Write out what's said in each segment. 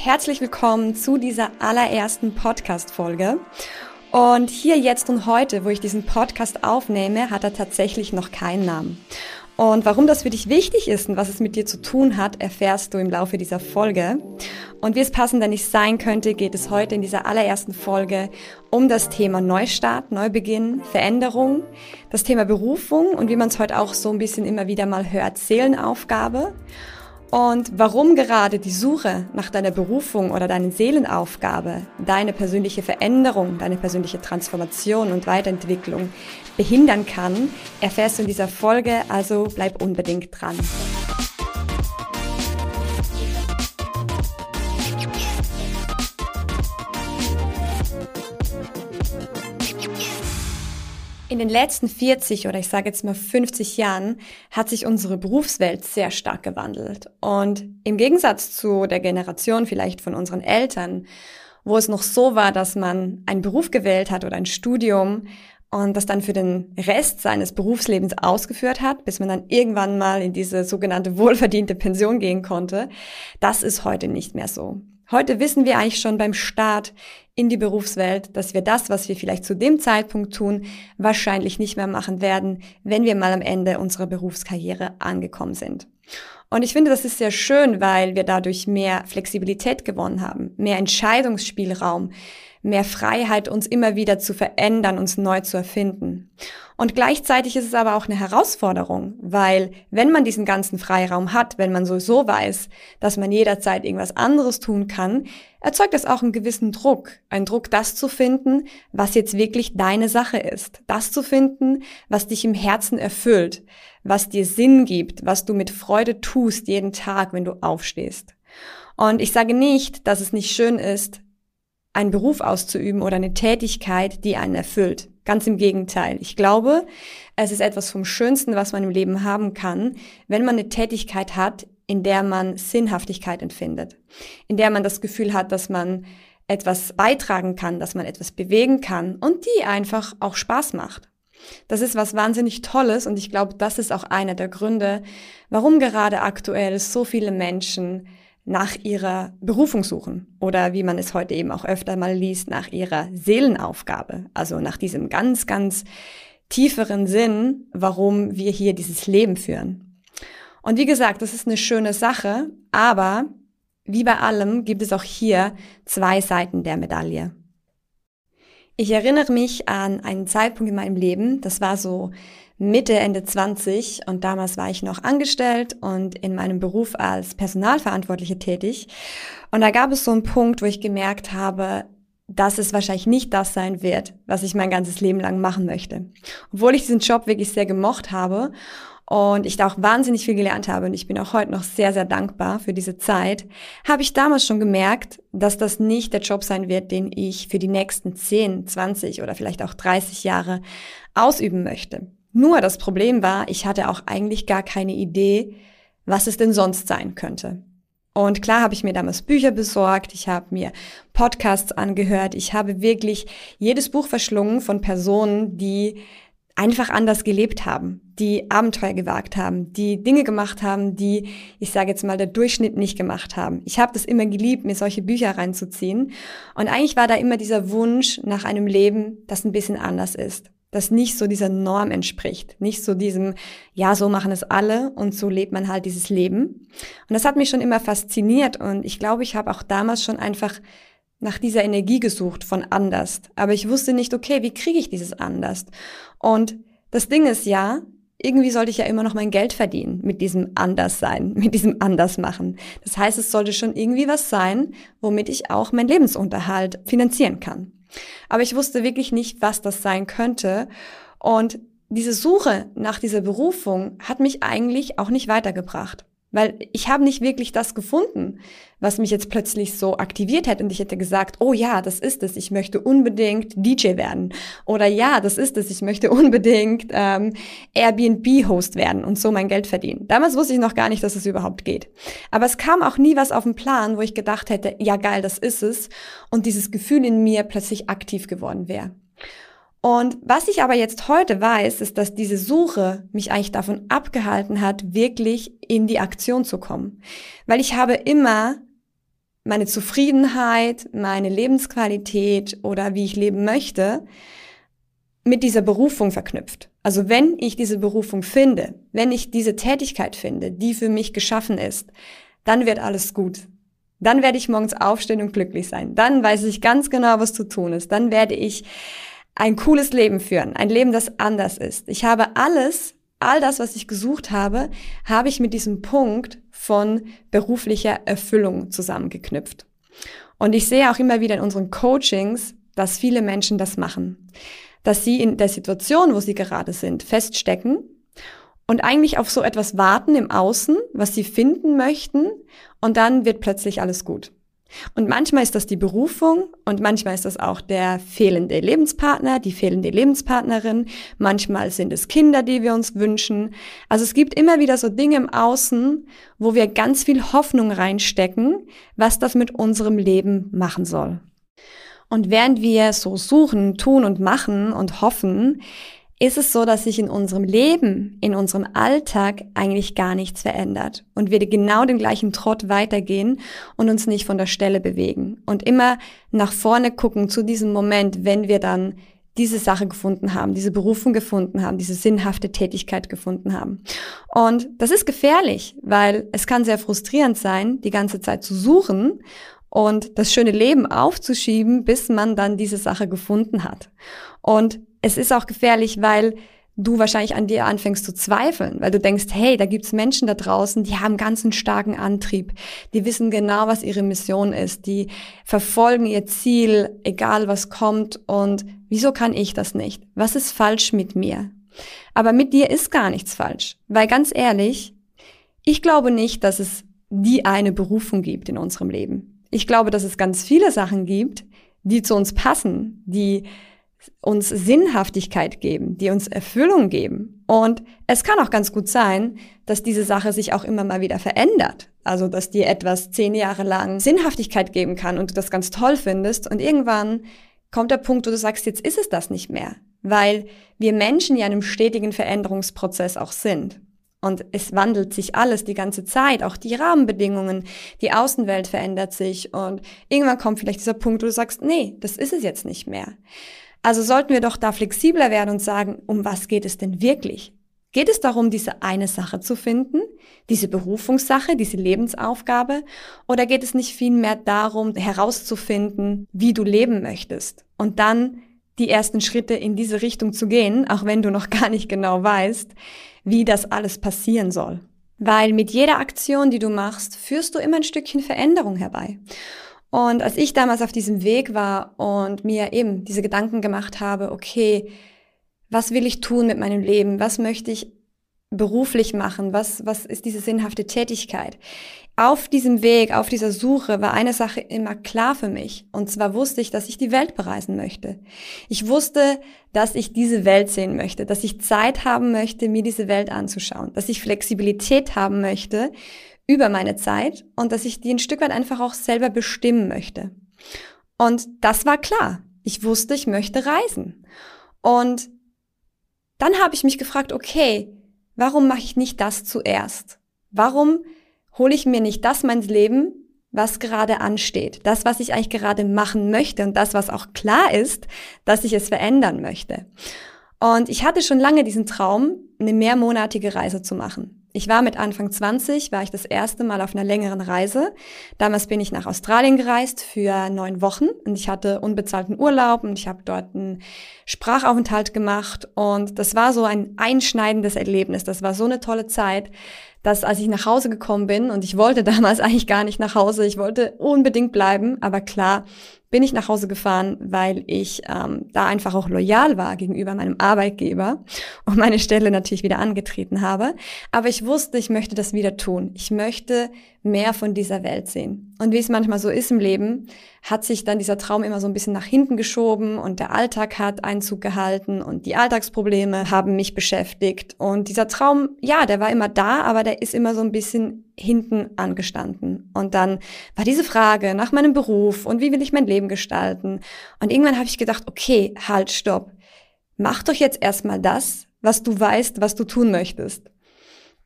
herzlich willkommen zu dieser allerersten Podcast-Folge. Und hier jetzt und heute, wo ich diesen Podcast aufnehme, hat er tatsächlich noch keinen Namen. Und warum das für dich wichtig ist und was es mit dir zu tun hat, erfährst du im Laufe dieser Folge. Und wie es passender nicht sein könnte, geht es heute in dieser allerersten Folge um das Thema Neustart, Neubeginn, Veränderung, das Thema Berufung und wie man es heute auch so ein bisschen immer wieder mal hört, Seelenaufgabe und warum gerade die Suche nach deiner Berufung oder deiner Seelenaufgabe deine persönliche Veränderung, deine persönliche Transformation und Weiterentwicklung behindern kann, erfährst du in dieser Folge, also bleib unbedingt dran. In den letzten 40 oder ich sage jetzt mal 50 Jahren hat sich unsere Berufswelt sehr stark gewandelt. Und im Gegensatz zu der Generation vielleicht von unseren Eltern, wo es noch so war, dass man einen Beruf gewählt hat oder ein Studium und das dann für den Rest seines Berufslebens ausgeführt hat, bis man dann irgendwann mal in diese sogenannte wohlverdiente Pension gehen konnte, das ist heute nicht mehr so. Heute wissen wir eigentlich schon beim Start in die Berufswelt, dass wir das, was wir vielleicht zu dem Zeitpunkt tun, wahrscheinlich nicht mehr machen werden, wenn wir mal am Ende unserer Berufskarriere angekommen sind. Und ich finde, das ist sehr schön, weil wir dadurch mehr Flexibilität gewonnen haben, mehr Entscheidungsspielraum, mehr Freiheit, uns immer wieder zu verändern, uns neu zu erfinden. Und gleichzeitig ist es aber auch eine Herausforderung, weil wenn man diesen ganzen Freiraum hat, wenn man sowieso weiß, dass man jederzeit irgendwas anderes tun kann, erzeugt das auch einen gewissen Druck. Ein Druck, das zu finden, was jetzt wirklich deine Sache ist. Das zu finden, was dich im Herzen erfüllt, was dir Sinn gibt, was du mit Freude tust jeden Tag, wenn du aufstehst. Und ich sage nicht, dass es nicht schön ist, einen Beruf auszuüben oder eine Tätigkeit, die einen erfüllt. Ganz im Gegenteil. Ich glaube, es ist etwas vom Schönsten, was man im Leben haben kann, wenn man eine Tätigkeit hat, in der man Sinnhaftigkeit empfindet, in der man das Gefühl hat, dass man etwas beitragen kann, dass man etwas bewegen kann und die einfach auch Spaß macht. Das ist was wahnsinnig Tolles und ich glaube, das ist auch einer der Gründe, warum gerade aktuell so viele Menschen nach ihrer Berufung suchen oder wie man es heute eben auch öfter mal liest, nach ihrer Seelenaufgabe, also nach diesem ganz, ganz tieferen Sinn, warum wir hier dieses Leben führen. Und wie gesagt, das ist eine schöne Sache, aber wie bei allem gibt es auch hier zwei Seiten der Medaille. Ich erinnere mich an einen Zeitpunkt in meinem Leben, das war so Mitte, Ende 20 und damals war ich noch angestellt und in meinem Beruf als Personalverantwortliche tätig. Und da gab es so einen Punkt, wo ich gemerkt habe, dass es wahrscheinlich nicht das sein wird, was ich mein ganzes Leben lang machen möchte. Obwohl ich diesen Job wirklich sehr gemocht habe und ich da auch wahnsinnig viel gelernt habe und ich bin auch heute noch sehr, sehr dankbar für diese Zeit, habe ich damals schon gemerkt, dass das nicht der Job sein wird, den ich für die nächsten 10, 20 oder vielleicht auch 30 Jahre ausüben möchte. Nur das Problem war, ich hatte auch eigentlich gar keine Idee, was es denn sonst sein könnte. Und klar habe ich mir damals Bücher besorgt, ich habe mir Podcasts angehört, ich habe wirklich jedes Buch verschlungen von Personen, die einfach anders gelebt haben, die Abenteuer gewagt haben, die Dinge gemacht haben, die, ich sage jetzt mal, der Durchschnitt nicht gemacht haben. Ich habe das immer geliebt, mir solche Bücher reinzuziehen. Und eigentlich war da immer dieser Wunsch nach einem Leben, das ein bisschen anders ist das nicht so dieser Norm entspricht, nicht so diesem, ja, so machen es alle und so lebt man halt dieses Leben. Und das hat mich schon immer fasziniert und ich glaube, ich habe auch damals schon einfach nach dieser Energie gesucht von anders. Aber ich wusste nicht, okay, wie kriege ich dieses anders? Und das Ding ist ja, irgendwie sollte ich ja immer noch mein Geld verdienen mit diesem Anderssein, mit diesem Andersmachen. Das heißt, es sollte schon irgendwie was sein, womit ich auch meinen Lebensunterhalt finanzieren kann. Aber ich wusste wirklich nicht, was das sein könnte. Und diese Suche nach dieser Berufung hat mich eigentlich auch nicht weitergebracht. Weil ich habe nicht wirklich das gefunden, was mich jetzt plötzlich so aktiviert hätte und ich hätte gesagt, oh ja, das ist es, ich möchte unbedingt DJ werden. Oder ja, das ist es, ich möchte unbedingt ähm, Airbnb-Host werden und so mein Geld verdienen. Damals wusste ich noch gar nicht, dass es überhaupt geht. Aber es kam auch nie was auf den Plan, wo ich gedacht hätte, ja geil, das ist es. Und dieses Gefühl in mir plötzlich aktiv geworden wäre. Und was ich aber jetzt heute weiß, ist, dass diese Suche mich eigentlich davon abgehalten hat, wirklich in die Aktion zu kommen. Weil ich habe immer meine Zufriedenheit, meine Lebensqualität oder wie ich leben möchte, mit dieser Berufung verknüpft. Also wenn ich diese Berufung finde, wenn ich diese Tätigkeit finde, die für mich geschaffen ist, dann wird alles gut. Dann werde ich morgens aufstehen und glücklich sein. Dann weiß ich ganz genau, was zu tun ist. Dann werde ich ein cooles Leben führen, ein Leben, das anders ist. Ich habe alles, all das, was ich gesucht habe, habe ich mit diesem Punkt von beruflicher Erfüllung zusammengeknüpft. Und ich sehe auch immer wieder in unseren Coachings, dass viele Menschen das machen. Dass sie in der Situation, wo sie gerade sind, feststecken und eigentlich auf so etwas warten im Außen, was sie finden möchten, und dann wird plötzlich alles gut. Und manchmal ist das die Berufung und manchmal ist das auch der fehlende Lebenspartner, die fehlende Lebenspartnerin. Manchmal sind es Kinder, die wir uns wünschen. Also es gibt immer wieder so Dinge im Außen, wo wir ganz viel Hoffnung reinstecken, was das mit unserem Leben machen soll. Und während wir so suchen, tun und machen und hoffen, ist es so, dass sich in unserem Leben, in unserem Alltag eigentlich gar nichts verändert und wir genau den gleichen Trott weitergehen und uns nicht von der Stelle bewegen und immer nach vorne gucken zu diesem Moment, wenn wir dann diese Sache gefunden haben, diese Berufung gefunden haben, diese sinnhafte Tätigkeit gefunden haben. Und das ist gefährlich, weil es kann sehr frustrierend sein, die ganze Zeit zu suchen und das schöne Leben aufzuschieben, bis man dann diese Sache gefunden hat. Und es ist auch gefährlich, weil du wahrscheinlich an dir anfängst zu zweifeln, weil du denkst, hey, da gibt's Menschen da draußen, die haben ganz einen starken Antrieb, die wissen genau, was ihre Mission ist, die verfolgen ihr Ziel, egal was kommt und wieso kann ich das nicht? Was ist falsch mit mir? Aber mit dir ist gar nichts falsch, weil ganz ehrlich, ich glaube nicht, dass es die eine Berufung gibt in unserem Leben. Ich glaube, dass es ganz viele Sachen gibt, die zu uns passen, die uns Sinnhaftigkeit geben, die uns Erfüllung geben. Und es kann auch ganz gut sein, dass diese Sache sich auch immer mal wieder verändert. Also, dass dir etwas zehn Jahre lang Sinnhaftigkeit geben kann und du das ganz toll findest und irgendwann kommt der Punkt, wo du sagst, jetzt ist es das nicht mehr. Weil wir Menschen ja in einem stetigen Veränderungsprozess auch sind. Und es wandelt sich alles die ganze Zeit, auch die Rahmenbedingungen, die Außenwelt verändert sich und irgendwann kommt vielleicht dieser Punkt, wo du sagst, nee, das ist es jetzt nicht mehr. Also sollten wir doch da flexibler werden und sagen, um was geht es denn wirklich? Geht es darum, diese eine Sache zu finden, diese Berufungssache, diese Lebensaufgabe, oder geht es nicht vielmehr darum, herauszufinden, wie du leben möchtest und dann die ersten Schritte in diese Richtung zu gehen, auch wenn du noch gar nicht genau weißt, wie das alles passieren soll? Weil mit jeder Aktion, die du machst, führst du immer ein Stückchen Veränderung herbei. Und als ich damals auf diesem Weg war und mir eben diese Gedanken gemacht habe, okay, was will ich tun mit meinem Leben? Was möchte ich beruflich machen? Was, was ist diese sinnhafte Tätigkeit? Auf diesem Weg, auf dieser Suche war eine Sache immer klar für mich. Und zwar wusste ich, dass ich die Welt bereisen möchte. Ich wusste, dass ich diese Welt sehen möchte, dass ich Zeit haben möchte, mir diese Welt anzuschauen, dass ich Flexibilität haben möchte über meine Zeit und dass ich die ein Stück weit einfach auch selber bestimmen möchte. Und das war klar. Ich wusste, ich möchte reisen. Und dann habe ich mich gefragt, okay, warum mache ich nicht das zuerst? Warum hole ich mir nicht das mein Leben, was gerade ansteht, das, was ich eigentlich gerade machen möchte und das, was auch klar ist, dass ich es verändern möchte. Und ich hatte schon lange diesen Traum, eine mehrmonatige Reise zu machen. Ich war mit Anfang 20, war ich das erste Mal auf einer längeren Reise. Damals bin ich nach Australien gereist für neun Wochen und ich hatte unbezahlten Urlaub und ich habe dort einen Sprachaufenthalt gemacht und das war so ein einschneidendes Erlebnis. Das war so eine tolle Zeit, dass als ich nach Hause gekommen bin und ich wollte damals eigentlich gar nicht nach Hause, ich wollte unbedingt bleiben, aber klar, bin ich nach Hause gefahren, weil ich ähm, da einfach auch loyal war gegenüber meinem Arbeitgeber und meine Stelle natürlich wieder angetreten habe. Aber ich wusste, ich möchte das wieder tun. Ich möchte mehr von dieser Welt sehen. Und wie es manchmal so ist im Leben, hat sich dann dieser Traum immer so ein bisschen nach hinten geschoben und der Alltag hat Einzug gehalten und die Alltagsprobleme haben mich beschäftigt. Und dieser Traum, ja, der war immer da, aber der ist immer so ein bisschen hinten angestanden. Und dann war diese Frage nach meinem Beruf und wie will ich mein Leben gestalten. Und irgendwann habe ich gedacht, okay, halt, stopp. Mach doch jetzt erstmal das, was du weißt, was du tun möchtest.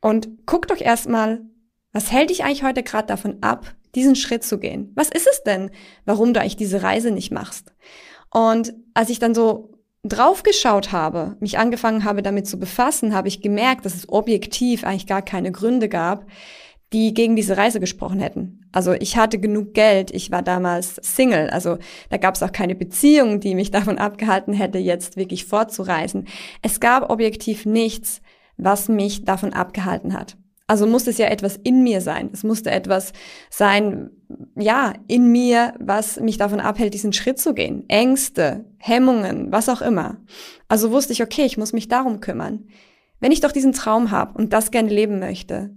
Und guck doch erstmal, was hält dich eigentlich heute gerade davon ab, diesen Schritt zu gehen. Was ist es denn, warum du eigentlich diese Reise nicht machst? Und als ich dann so draufgeschaut habe, mich angefangen habe damit zu befassen, habe ich gemerkt, dass es objektiv eigentlich gar keine Gründe gab, die gegen diese Reise gesprochen hätten. Also ich hatte genug Geld, ich war damals Single, also da gab es auch keine Beziehung, die mich davon abgehalten hätte, jetzt wirklich fortzureisen. Es gab objektiv nichts, was mich davon abgehalten hat. Also musste es ja etwas in mir sein. Es musste etwas sein, ja, in mir, was mich davon abhält, diesen Schritt zu gehen. Ängste, Hemmungen, was auch immer. Also wusste ich, okay, ich muss mich darum kümmern. Wenn ich doch diesen Traum habe und das gerne leben möchte,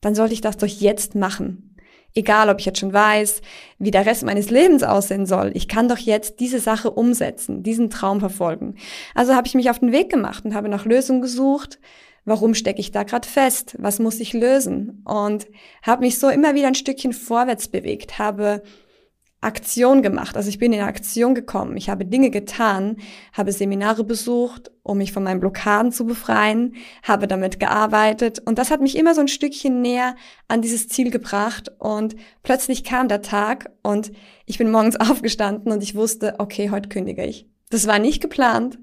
dann sollte ich das doch jetzt machen. Egal, ob ich jetzt schon weiß, wie der Rest meines Lebens aussehen soll, ich kann doch jetzt diese Sache umsetzen, diesen Traum verfolgen. Also habe ich mich auf den Weg gemacht und habe nach Lösungen gesucht, warum stecke ich da gerade fest, was muss ich lösen und habe mich so immer wieder ein Stückchen vorwärts bewegt, habe Aktion gemacht. Also ich bin in Aktion gekommen. Ich habe Dinge getan, habe Seminare besucht, um mich von meinen Blockaden zu befreien, habe damit gearbeitet und das hat mich immer so ein Stückchen näher an dieses Ziel gebracht und plötzlich kam der Tag und ich bin morgens aufgestanden und ich wusste, okay, heute kündige ich. Das war nicht geplant.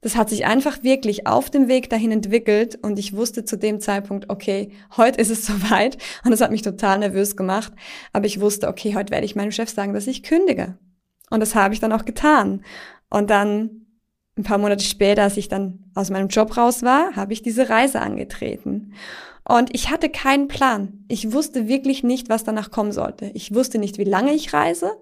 Das hat sich einfach wirklich auf dem Weg dahin entwickelt und ich wusste zu dem Zeitpunkt, okay, heute ist es soweit und das hat mich total nervös gemacht, aber ich wusste, okay, heute werde ich meinem Chef sagen, dass ich kündige. Und das habe ich dann auch getan. Und dann ein paar Monate später, als ich dann aus meinem Job raus war, habe ich diese Reise angetreten. Und ich hatte keinen Plan. Ich wusste wirklich nicht, was danach kommen sollte. Ich wusste nicht, wie lange ich reise.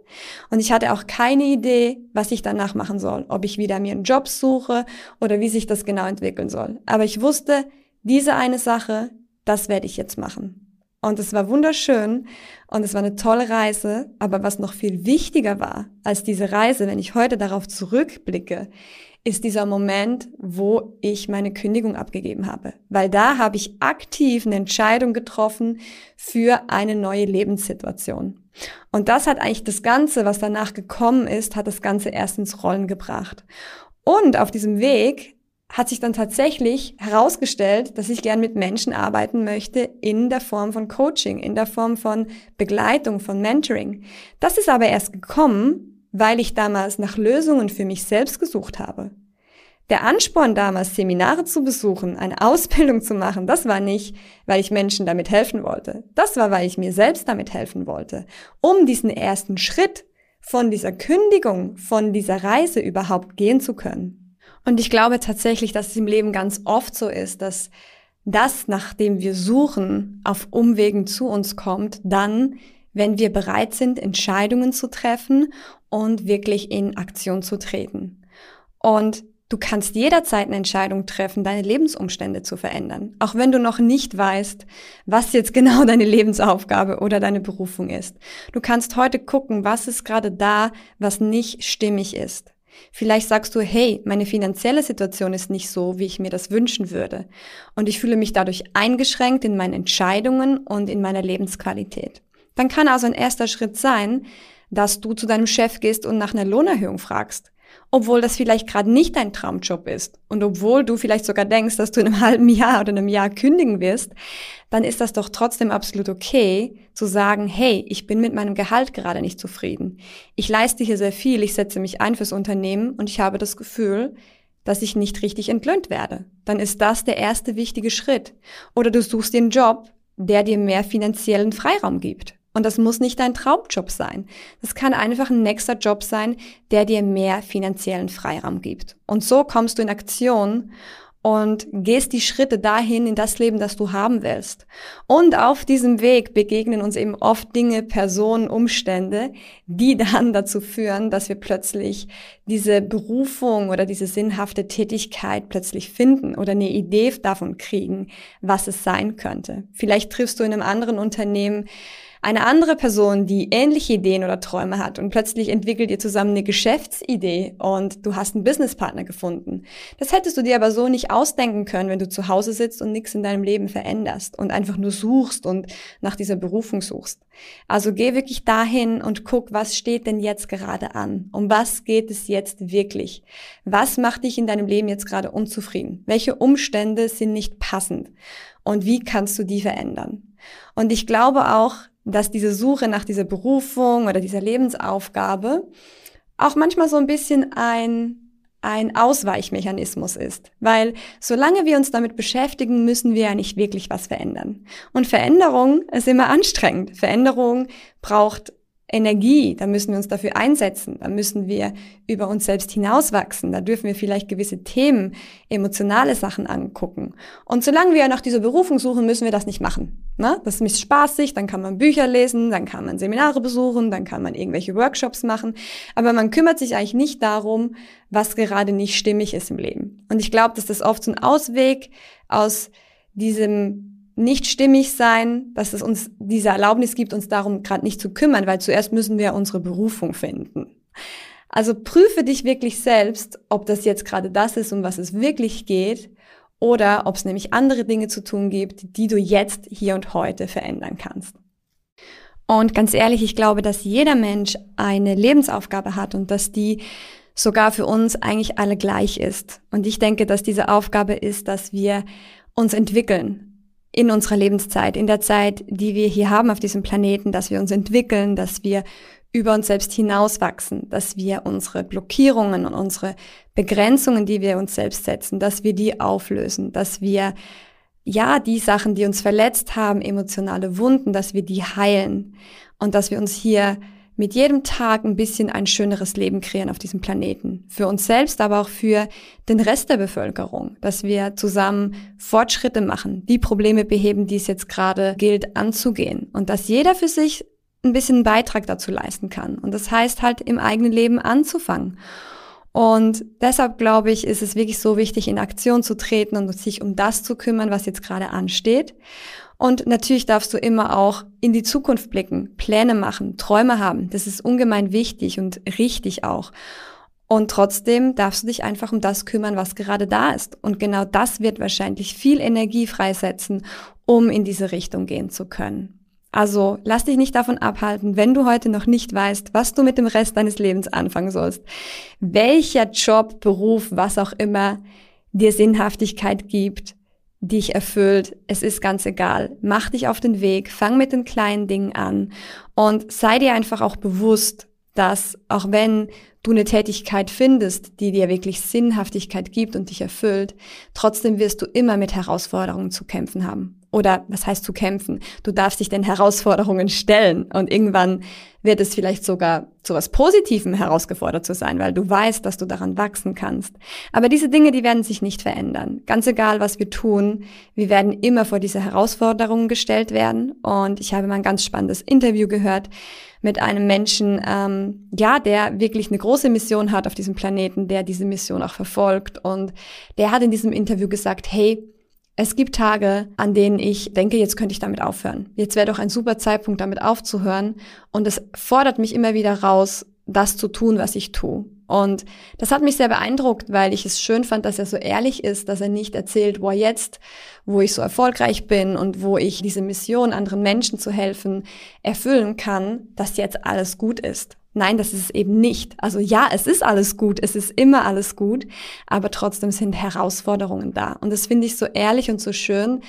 Und ich hatte auch keine Idee, was ich danach machen soll. Ob ich wieder mir einen Job suche oder wie sich das genau entwickeln soll. Aber ich wusste, diese eine Sache, das werde ich jetzt machen. Und es war wunderschön und es war eine tolle Reise. Aber was noch viel wichtiger war als diese Reise, wenn ich heute darauf zurückblicke, ist dieser Moment, wo ich meine Kündigung abgegeben habe. Weil da habe ich aktiv eine Entscheidung getroffen für eine neue Lebenssituation. Und das hat eigentlich das Ganze, was danach gekommen ist, hat das Ganze erst ins Rollen gebracht. Und auf diesem Weg hat sich dann tatsächlich herausgestellt, dass ich gern mit Menschen arbeiten möchte in der Form von Coaching, in der Form von Begleitung, von Mentoring. Das ist aber erst gekommen, weil ich damals nach Lösungen für mich selbst gesucht habe. Der Ansporn damals, Seminare zu besuchen, eine Ausbildung zu machen, das war nicht, weil ich Menschen damit helfen wollte. Das war, weil ich mir selbst damit helfen wollte, um diesen ersten Schritt von dieser Kündigung, von dieser Reise überhaupt gehen zu können. Und ich glaube tatsächlich, dass es im Leben ganz oft so ist, dass das, nachdem wir suchen, auf Umwegen zu uns kommt, dann, wenn wir bereit sind, Entscheidungen zu treffen und wirklich in Aktion zu treten. Und du kannst jederzeit eine Entscheidung treffen, deine Lebensumstände zu verändern, auch wenn du noch nicht weißt, was jetzt genau deine Lebensaufgabe oder deine Berufung ist. Du kannst heute gucken, was ist gerade da, was nicht stimmig ist. Vielleicht sagst du, hey, meine finanzielle Situation ist nicht so, wie ich mir das wünschen würde. Und ich fühle mich dadurch eingeschränkt in meinen Entscheidungen und in meiner Lebensqualität. Dann kann also ein erster Schritt sein, dass du zu deinem Chef gehst und nach einer Lohnerhöhung fragst. Obwohl das vielleicht gerade nicht dein Traumjob ist und obwohl du vielleicht sogar denkst, dass du in einem halben Jahr oder einem Jahr kündigen wirst, dann ist das doch trotzdem absolut okay zu sagen, hey, ich bin mit meinem Gehalt gerade nicht zufrieden. Ich leiste hier sehr viel, ich setze mich ein fürs Unternehmen und ich habe das Gefühl, dass ich nicht richtig entlöhnt werde. Dann ist das der erste wichtige Schritt. Oder du suchst den Job, der dir mehr finanziellen Freiraum gibt. Und das muss nicht dein Traumjob sein. Das kann einfach ein nächster Job sein, der dir mehr finanziellen Freiraum gibt. Und so kommst du in Aktion und gehst die Schritte dahin in das Leben, das du haben willst. Und auf diesem Weg begegnen uns eben oft Dinge, Personen, Umstände, die dann dazu führen, dass wir plötzlich diese Berufung oder diese sinnhafte Tätigkeit plötzlich finden oder eine Idee davon kriegen, was es sein könnte. Vielleicht triffst du in einem anderen Unternehmen eine andere Person, die ähnliche Ideen oder Träume hat und plötzlich entwickelt ihr zusammen eine Geschäftsidee und du hast einen Businesspartner gefunden. Das hättest du dir aber so nicht ausdenken können, wenn du zu Hause sitzt und nichts in deinem Leben veränderst und einfach nur suchst und nach dieser Berufung suchst. Also geh wirklich dahin und guck, was steht denn jetzt gerade an? Um was geht es jetzt wirklich? Was macht dich in deinem Leben jetzt gerade unzufrieden? Welche Umstände sind nicht passend? Und wie kannst du die verändern? Und ich glaube auch, dass diese Suche nach dieser Berufung oder dieser Lebensaufgabe auch manchmal so ein bisschen ein ein Ausweichmechanismus ist. Weil solange wir uns damit beschäftigen, müssen wir ja nicht wirklich was verändern. Und Veränderung ist immer anstrengend. Veränderung braucht Energie, da müssen wir uns dafür einsetzen, da müssen wir über uns selbst hinauswachsen, da dürfen wir vielleicht gewisse Themen, emotionale Sachen angucken. Und solange wir nach dieser Berufung suchen, müssen wir das nicht machen. Ne? Das ist spaßig, dann kann man Bücher lesen, dann kann man Seminare besuchen, dann kann man irgendwelche Workshops machen, aber man kümmert sich eigentlich nicht darum, was gerade nicht stimmig ist im Leben. Und ich glaube, dass das oft so ein Ausweg aus diesem nicht stimmig sein, dass es uns diese Erlaubnis gibt, uns darum gerade nicht zu kümmern, weil zuerst müssen wir unsere Berufung finden. Also prüfe dich wirklich selbst, ob das jetzt gerade das ist, um was es wirklich geht, oder ob es nämlich andere Dinge zu tun gibt, die du jetzt hier und heute verändern kannst. Und ganz ehrlich, ich glaube, dass jeder Mensch eine Lebensaufgabe hat und dass die sogar für uns eigentlich alle gleich ist. Und ich denke, dass diese Aufgabe ist, dass wir uns entwickeln, in unserer Lebenszeit, in der Zeit, die wir hier haben auf diesem Planeten, dass wir uns entwickeln, dass wir über uns selbst hinauswachsen, dass wir unsere Blockierungen und unsere Begrenzungen, die wir uns selbst setzen, dass wir die auflösen, dass wir ja die Sachen, die uns verletzt haben, emotionale Wunden, dass wir die heilen und dass wir uns hier mit jedem Tag ein bisschen ein schöneres Leben kreieren auf diesem Planeten. Für uns selbst, aber auch für den Rest der Bevölkerung. Dass wir zusammen Fortschritte machen, die Probleme beheben, die es jetzt gerade gilt anzugehen. Und dass jeder für sich ein bisschen einen Beitrag dazu leisten kann. Und das heißt halt im eigenen Leben anzufangen. Und deshalb glaube ich, ist es wirklich so wichtig, in Aktion zu treten und sich um das zu kümmern, was jetzt gerade ansteht. Und natürlich darfst du immer auch in die Zukunft blicken, Pläne machen, Träume haben. Das ist ungemein wichtig und richtig auch. Und trotzdem darfst du dich einfach um das kümmern, was gerade da ist. Und genau das wird wahrscheinlich viel Energie freisetzen, um in diese Richtung gehen zu können. Also lass dich nicht davon abhalten, wenn du heute noch nicht weißt, was du mit dem Rest deines Lebens anfangen sollst, welcher Job, Beruf, was auch immer dir Sinnhaftigkeit gibt, dich erfüllt. Es ist ganz egal. Mach dich auf den Weg, fang mit den kleinen Dingen an und sei dir einfach auch bewusst, dass auch wenn du eine Tätigkeit findest, die dir wirklich Sinnhaftigkeit gibt und dich erfüllt, trotzdem wirst du immer mit Herausforderungen zu kämpfen haben oder was heißt zu kämpfen? Du darfst dich den Herausforderungen stellen und irgendwann wird es vielleicht sogar zu was Positivem herausgefordert zu sein, weil du weißt, dass du daran wachsen kannst. Aber diese Dinge, die werden sich nicht verändern. Ganz egal, was wir tun, wir werden immer vor diese Herausforderungen gestellt werden. Und ich habe mal ein ganz spannendes Interview gehört mit einem Menschen, ähm, ja, der wirklich eine große Mission hat auf diesem Planeten, der diese Mission auch verfolgt. Und der hat in diesem Interview gesagt, hey, es gibt Tage, an denen ich denke, jetzt könnte ich damit aufhören. Jetzt wäre doch ein super Zeitpunkt, damit aufzuhören. Und es fordert mich immer wieder raus, das zu tun, was ich tue. Und das hat mich sehr beeindruckt, weil ich es schön fand, dass er so ehrlich ist, dass er nicht erzählt, wo jetzt, wo ich so erfolgreich bin und wo ich diese Mission, anderen Menschen zu helfen, erfüllen kann, dass jetzt alles gut ist. Nein, das ist es eben nicht. Also ja, es ist alles gut, es ist immer alles gut, aber trotzdem sind Herausforderungen da. Und das finde ich so ehrlich und so schön,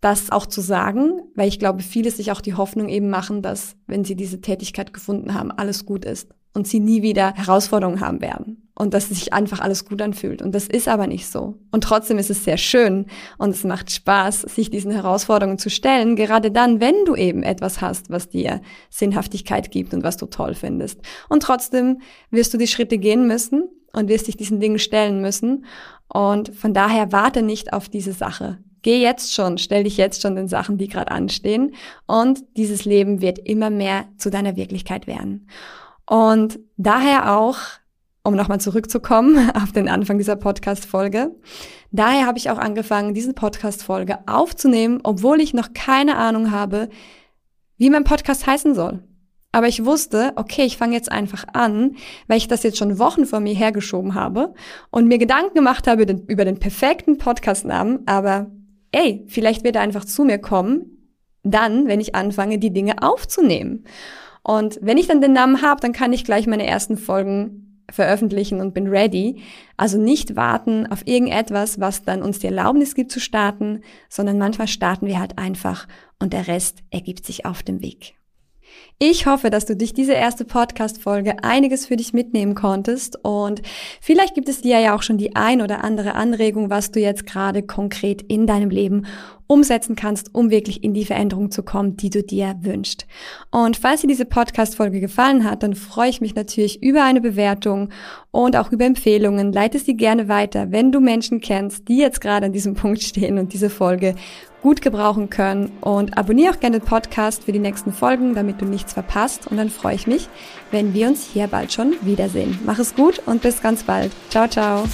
das auch zu sagen, weil ich glaube, viele sich auch die Hoffnung eben machen, dass, wenn sie diese Tätigkeit gefunden haben, alles gut ist und sie nie wieder Herausforderungen haben werden und dass sich einfach alles gut anfühlt. Und das ist aber nicht so. Und trotzdem ist es sehr schön und es macht Spaß, sich diesen Herausforderungen zu stellen, gerade dann, wenn du eben etwas hast, was dir Sinnhaftigkeit gibt und was du toll findest. Und trotzdem wirst du die Schritte gehen müssen und wirst dich diesen Dingen stellen müssen. Und von daher warte nicht auf diese Sache. Geh jetzt schon, stell dich jetzt schon den Sachen, die gerade anstehen. Und dieses Leben wird immer mehr zu deiner Wirklichkeit werden. Und daher auch um nochmal zurückzukommen auf den Anfang dieser Podcast-Folge. Daher habe ich auch angefangen, diese Podcast-Folge aufzunehmen, obwohl ich noch keine Ahnung habe, wie mein Podcast heißen soll. Aber ich wusste, okay, ich fange jetzt einfach an, weil ich das jetzt schon Wochen vor mir hergeschoben habe und mir Gedanken gemacht habe über den, über den perfekten Podcast-Namen. Aber ey, vielleicht wird er einfach zu mir kommen, dann, wenn ich anfange, die Dinge aufzunehmen. Und wenn ich dann den Namen habe, dann kann ich gleich meine ersten Folgen veröffentlichen und bin ready. Also nicht warten auf irgendetwas, was dann uns die Erlaubnis gibt zu starten, sondern manchmal starten wir halt einfach und der Rest ergibt sich auf dem Weg. Ich hoffe, dass du durch diese erste Podcast-Folge einiges für dich mitnehmen konntest und vielleicht gibt es dir ja auch schon die ein oder andere Anregung, was du jetzt gerade konkret in deinem Leben umsetzen kannst, um wirklich in die Veränderung zu kommen, die du dir wünschst. Und falls dir diese Podcast-Folge gefallen hat, dann freue ich mich natürlich über eine Bewertung und auch über Empfehlungen. Leite sie gerne weiter, wenn du Menschen kennst, die jetzt gerade an diesem Punkt stehen und diese Folge gut gebrauchen können. Und abonniere auch gerne den Podcast für die nächsten Folgen, damit du nichts verpasst. Und dann freue ich mich, wenn wir uns hier bald schon wiedersehen. Mach es gut und bis ganz bald. Ciao, ciao.